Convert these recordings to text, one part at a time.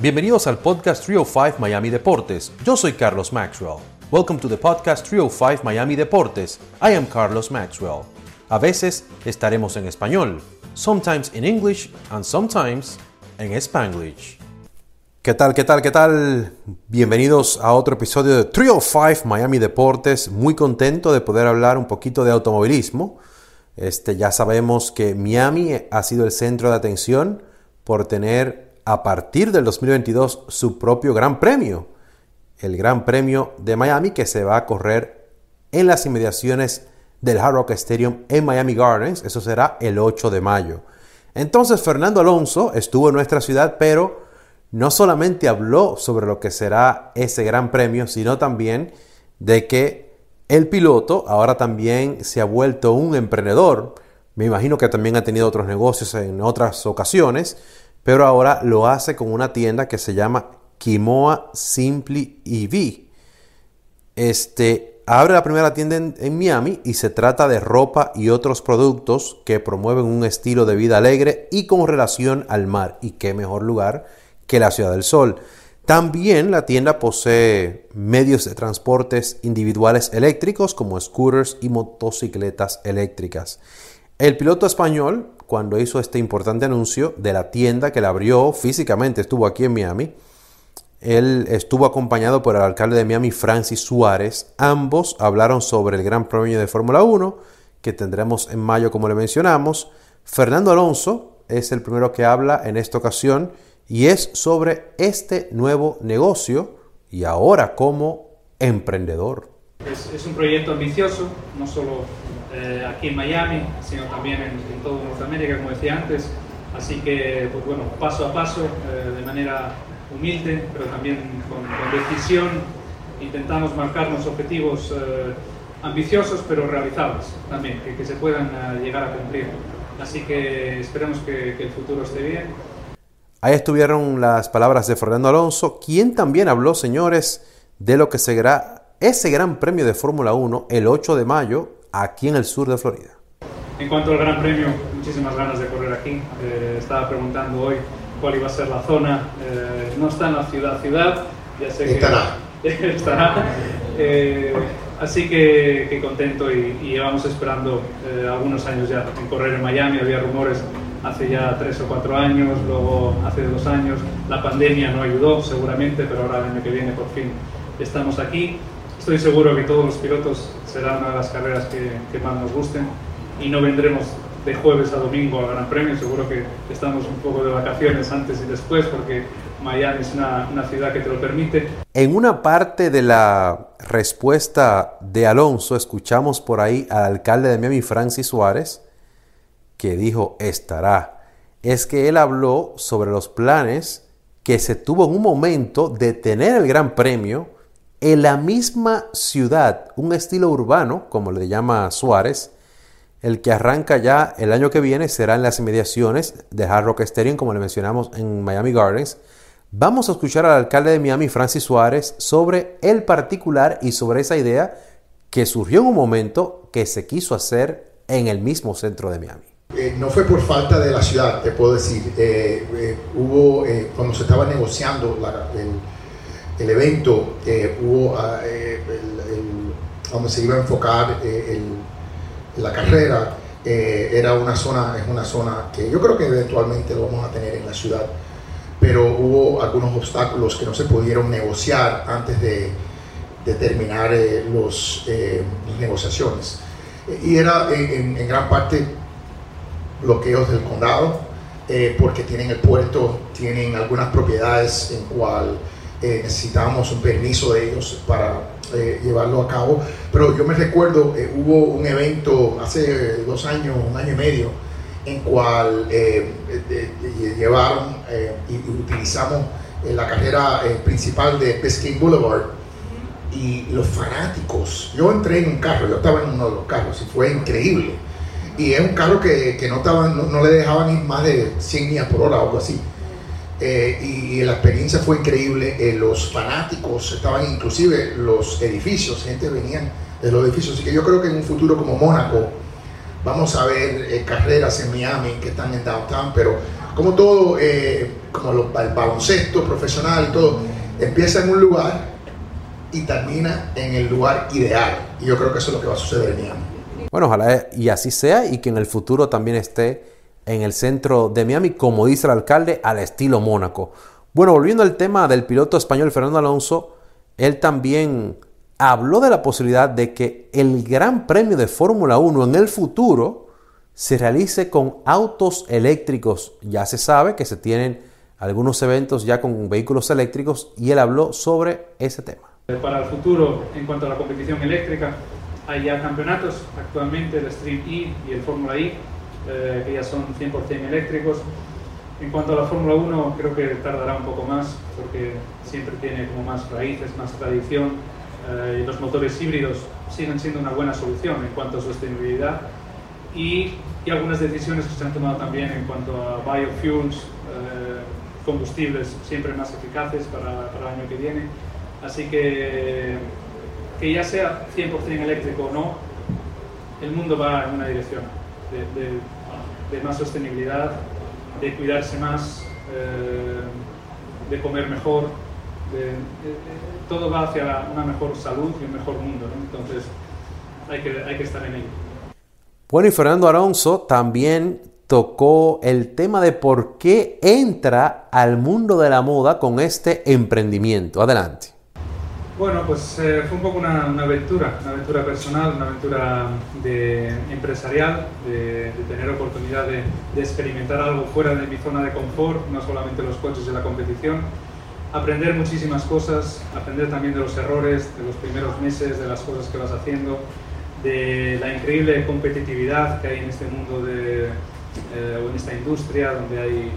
Bienvenidos al podcast 305 Miami Deportes. Yo soy Carlos Maxwell. Welcome to the podcast 305 Miami Deportes. I am Carlos Maxwell. A veces estaremos en español, sometimes in English and sometimes en Spanglish. ¿Qué tal, qué tal, qué tal? Bienvenidos a otro episodio de 305 Miami Deportes. Muy contento de poder hablar un poquito de automovilismo. Este, ya sabemos que Miami ha sido el centro de atención por tener a partir del 2022 su propio Gran Premio, el Gran Premio de Miami que se va a correr en las inmediaciones del Hard Rock Stadium en Miami Gardens, eso será el 8 de mayo. Entonces Fernando Alonso estuvo en nuestra ciudad, pero no solamente habló sobre lo que será ese Gran Premio, sino también de que el piloto ahora también se ha vuelto un emprendedor. Me imagino que también ha tenido otros negocios en otras ocasiones, pero ahora lo hace con una tienda que se llama Kimoa Simply EV. Este abre la primera tienda en, en, Miami y se trata de ropa y otros productos que promueven un estilo de vida alegre y con relación al mar. Y qué mejor lugar que la Ciudad del Sol. También la tienda posee medios de transportes individuales eléctricos como scooters y motocicletas eléctricas. El piloto español cuando hizo este importante anuncio de la tienda que la abrió físicamente, estuvo aquí en Miami. Él estuvo acompañado por el alcalde de Miami, Francis Suárez. Ambos hablaron sobre el Gran Premio de Fórmula 1 que tendremos en mayo, como le mencionamos. Fernando Alonso es el primero que habla en esta ocasión y es sobre este nuevo negocio y ahora como emprendedor. Es, es un proyecto ambicioso, no solo eh, aquí en Miami, sino también en, en toda Norteamérica, como decía antes. Así que, pues bueno, paso a paso, eh, de manera humilde, pero también con, con decisión, intentamos marcarnos objetivos eh, ambiciosos, pero realizables también, que, que se puedan uh, llegar a cumplir. Así que esperemos que, que el futuro esté bien. Ahí estuvieron las palabras de Fernando Alonso, quien también habló, señores, de lo que será ese Gran Premio de Fórmula 1 el 8 de mayo aquí en el sur de Florida. En cuanto al Gran Premio, muchísimas ganas de correr aquí. Eh, estaba preguntando hoy cuál iba a ser la zona. Eh, no está en la ciudad ciudad, ya sé que estará. estará. Eh, así que, que, contento y, y llevamos esperando eh, algunos años ya en correr en Miami. Había rumores hace ya tres o cuatro años, luego hace dos años. La pandemia no ayudó seguramente, pero ahora el año que viene por fin estamos aquí. Estoy seguro que todos los pilotos será una de las carreras que, que, más nos gusten y no vendremos de jueves a domingo al Gran Premio, seguro que estamos un poco de vacaciones antes y después porque Miami es una, una ciudad que te lo permite. En una parte de la respuesta de Alonso escuchamos por ahí al alcalde de Miami, Francis Suárez, que dijo estará. Es que él habló sobre los planes que se tuvo en un momento de tener el Gran Premio en la misma ciudad, un estilo urbano, como le llama Suárez, el que arranca ya el año que viene será en las inmediaciones de Hard Rock Stadium, como le mencionamos en Miami Gardens. Vamos a escuchar al alcalde de Miami, Francis Suárez, sobre el particular y sobre esa idea que surgió en un momento que se quiso hacer en el mismo centro de Miami. Eh, no fue por falta de la ciudad, te puedo decir. Eh, eh, hubo, cuando se estaba negociando la, el evento, eh, hubo uh, el, el, donde se iba a enfocar eh, el, la carrera, eh, era una zona, es una zona que yo creo que eventualmente lo vamos a tener en la ciudad, pero hubo algunos obstáculos que no se pudieron negociar antes de, de terminar los, las negociaciones. Y era en, en, gran parte bloqueos del condado, porque tienen el puerto, tienen algunas propiedades en cual eh, un permiso de ellos para eh, llevarlo a cabo. Pero yo me recuerdo, eh, hubo un evento hace dos años, un año y medio, en cual eh, llevaron y utilizamos la carrera principal de Biscayne Boulevard y los fanáticos, yo entré en un carro, yo estaba en uno de los carros y fue increíble. Y es un carro que, que no, estaban, no, no, le dejaban ir más de 100 millas por hora o algo así. Eh, y, y, la experiencia fue increíble. Eh, los fanáticos estaban, inclusive los edificios, gente venían de los edificios. Así que yo creo que en un futuro como Mónaco vamos a ver eh, carreras en Miami que están en downtown, pero como todo, eh, como el baloncesto profesional todo, empieza en un lugar y termina en el lugar ideal. Y yo creo que eso es lo que va a suceder en Miami. Bueno, ojalá y así sea y que en el futuro también esté en el centro de Miami, como dice el alcalde, al estilo Mónaco. Bueno, volviendo al tema del piloto español Fernando Alonso, él también habló de la posibilidad de que el Gran Premio de Fórmula 1 en el futuro se realice con autos eléctricos. Ya se sabe que se tienen algunos eventos ya con vehículos eléctricos y él habló sobre ese tema. Para el futuro, en cuanto a la competición eléctrica, hay ya campeonatos actualmente, el Stream E y el Fórmula E, eh, que ya son 100% eléctricos. En cuanto a la Fórmula 1, creo que tardará un poco más, porque siempre tiene como más raíces, más tradición, eh, y los motores híbridos siguen siendo una buena solución en cuanto a sostenibilidad. Y, y algunas decisiones que se han tomado también en cuanto a biofuels, eh, combustibles siempre más eficaces para, para el año que viene. Así que, que ya sea 100% eléctrico o no, el mundo va en una dirección de, más sostenibilidad, de cuidarse más, eh, de comer mejor, de, todo va hacia una mejor salud y un mejor mundo. Entonces hay que, hay que estar en ello. Bueno, y Fernando Alonso también tocó el tema de por qué entra al mundo de la moda con este emprendimiento. Adelante. Bueno, pues eh, fue un poco una, una, aventura, una aventura personal, una aventura de, empresarial, de, de, tener oportunidad de, de, experimentar algo fuera de mi zona de confort, no solamente los coches de la competición, aprender muchísimas cosas, aprender también de los errores, de los primeros meses, de las cosas que vas haciendo, de la increíble competitividad que hay en este mundo de, eh, o en esta industria donde hay eh,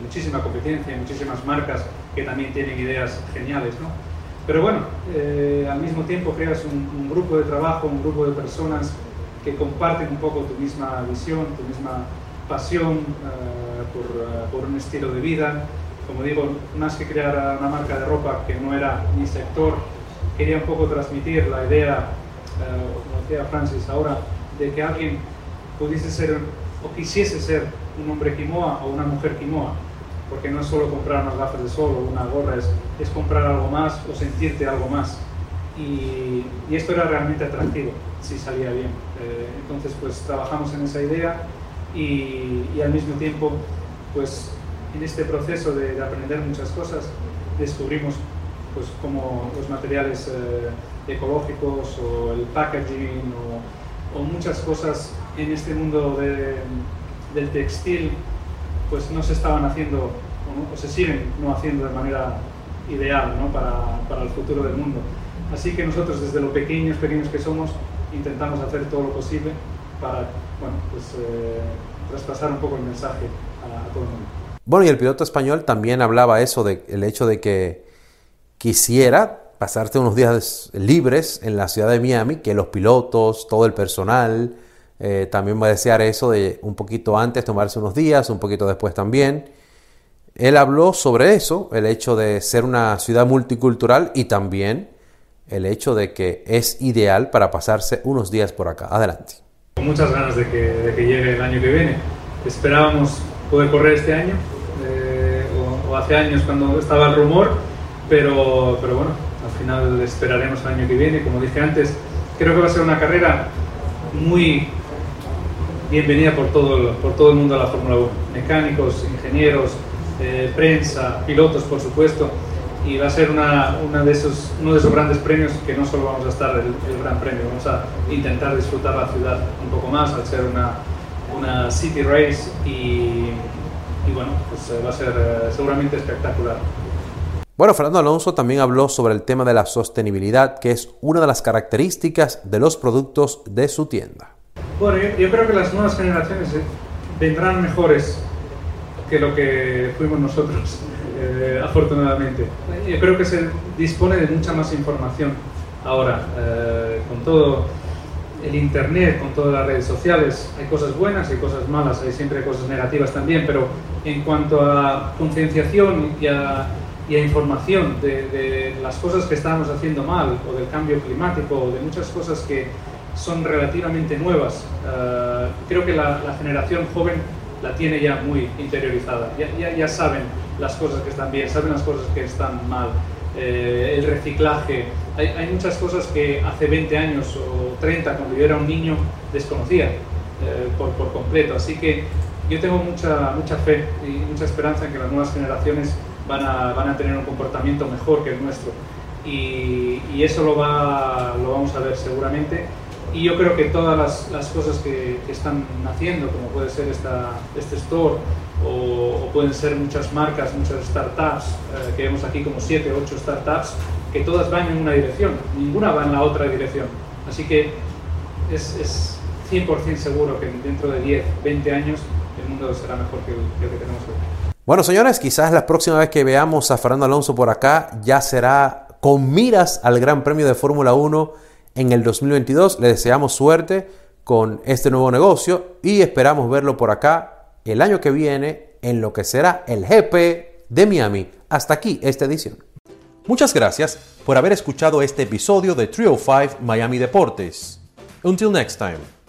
muchísima competencia, muchísimas marcas que también tienen ideas geniales, ¿no? Pero bueno, eh, al mismo tiempo creas un, un, grupo de trabajo, un grupo de personas que comparten un poco tu misma visión, tu misma pasión uh, por, uh, por, un estilo de vida. Como digo, más que crear una marca de ropa que no era mi sector, quería un poco transmitir la idea, uh, como decía Francis ahora, de que alguien pudiese ser o quisiese ser un hombre quimoa o una mujer quimoa porque no es solo comprar unas gafas de sol o una gorra, es, es comprar algo más o sentirte algo más. Y, y, esto era realmente atractivo, si salía bien. Eh, entonces, pues trabajamos en esa idea y, y, al mismo tiempo, pues en este proceso de, de aprender muchas cosas, descubrimos pues como los materiales eh, ecológicos o el packaging o, o, muchas cosas en este mundo de, del textil pues no se estaban haciendo o, se siguen no haciendo de manera ideal para, para, el futuro del mundo. Así que nosotros desde lo pequeños, pequeños que somos, intentamos hacer todo lo posible para bueno, pues, eh, traspasar un poco el mensaje a, todo el mundo. Bueno, y el piloto español también hablaba eso, de, el hecho de que quisiera pasarte unos días libres en la ciudad de Miami, que los pilotos, todo el personal, eh, también va a desear eso de un poquito antes tomarse unos días, un poquito después también. Él habló sobre eso, el hecho de ser una ciudad multicultural y también el hecho de que es ideal para pasarse unos días por acá. Adelante. Con muchas ganas de que, de que llegue el año que viene. Esperábamos poder correr este año eh, o, o, hace años cuando estaba el rumor, pero, pero bueno, al final esperaremos el año que viene. Como dije antes, creo que va a ser una carrera muy bienvenida por todo, por todo el mundo a la Fórmula 1. Mecánicos, ingenieros, eh, prensa, pilotos, por supuesto. Y va a ser una, una, de esos, uno de esos grandes premios que no solo vamos a estar el, el, Gran Premio, vamos a intentar disfrutar la ciudad un poco más al ser una, una City Race y, y bueno, pues eh, va a ser eh, seguramente espectacular. Bueno, Fernando Alonso también habló sobre el tema de la sostenibilidad, que es una de las características de los productos de su tienda. Bueno, yo, yo, creo que las nuevas generaciones eh, vendrán mejores que lo que fuimos nosotros, eh, afortunadamente. Yo creo que se dispone de mucha más información ahora, eh, con todo el Internet, con todas las redes sociales. Hay cosas buenas y cosas malas, hay siempre cosas negativas también, pero en cuanto a concienciación y a, y a información de, de las cosas que estamos haciendo mal, o del cambio climático, o de muchas cosas que son relativamente nuevas. Uh, creo que la, la, generación joven la tiene ya muy interiorizada. Ya, ya, ya saben las cosas que están bien, saben las cosas que están mal. Eh, el reciclaje. Hay, hay, muchas cosas que hace 20 años o 30, cuando yo era un niño, desconocía eh, por, por, completo. Así que yo tengo mucha, mucha fe y mucha esperanza en que las nuevas generaciones van a, van a tener un comportamiento mejor que el nuestro. Y, y eso lo, va, lo vamos a ver seguramente y yo creo que todas las, las cosas que, que, están haciendo, como puede ser esta, este store, o, o, pueden ser muchas marcas, muchas startups, eh, que vemos aquí como 7 o 8 startups, que todas van en una dirección, ninguna va en la otra dirección. Así que es, es 100% seguro que dentro de 10, 20 años el mundo será mejor que que, el que tenemos hoy. Bueno, señores, quizás la próxima vez que veamos a Fernando Alonso por acá ya será con miras al Gran Premio de Fórmula 1 en el 2022. Le deseamos suerte con este nuevo negocio y esperamos verlo por acá el año que viene en lo que será el GP de Miami. Hasta aquí esta edición. Muchas gracias por haber escuchado este episodio de 305 Miami Deportes. Until next time.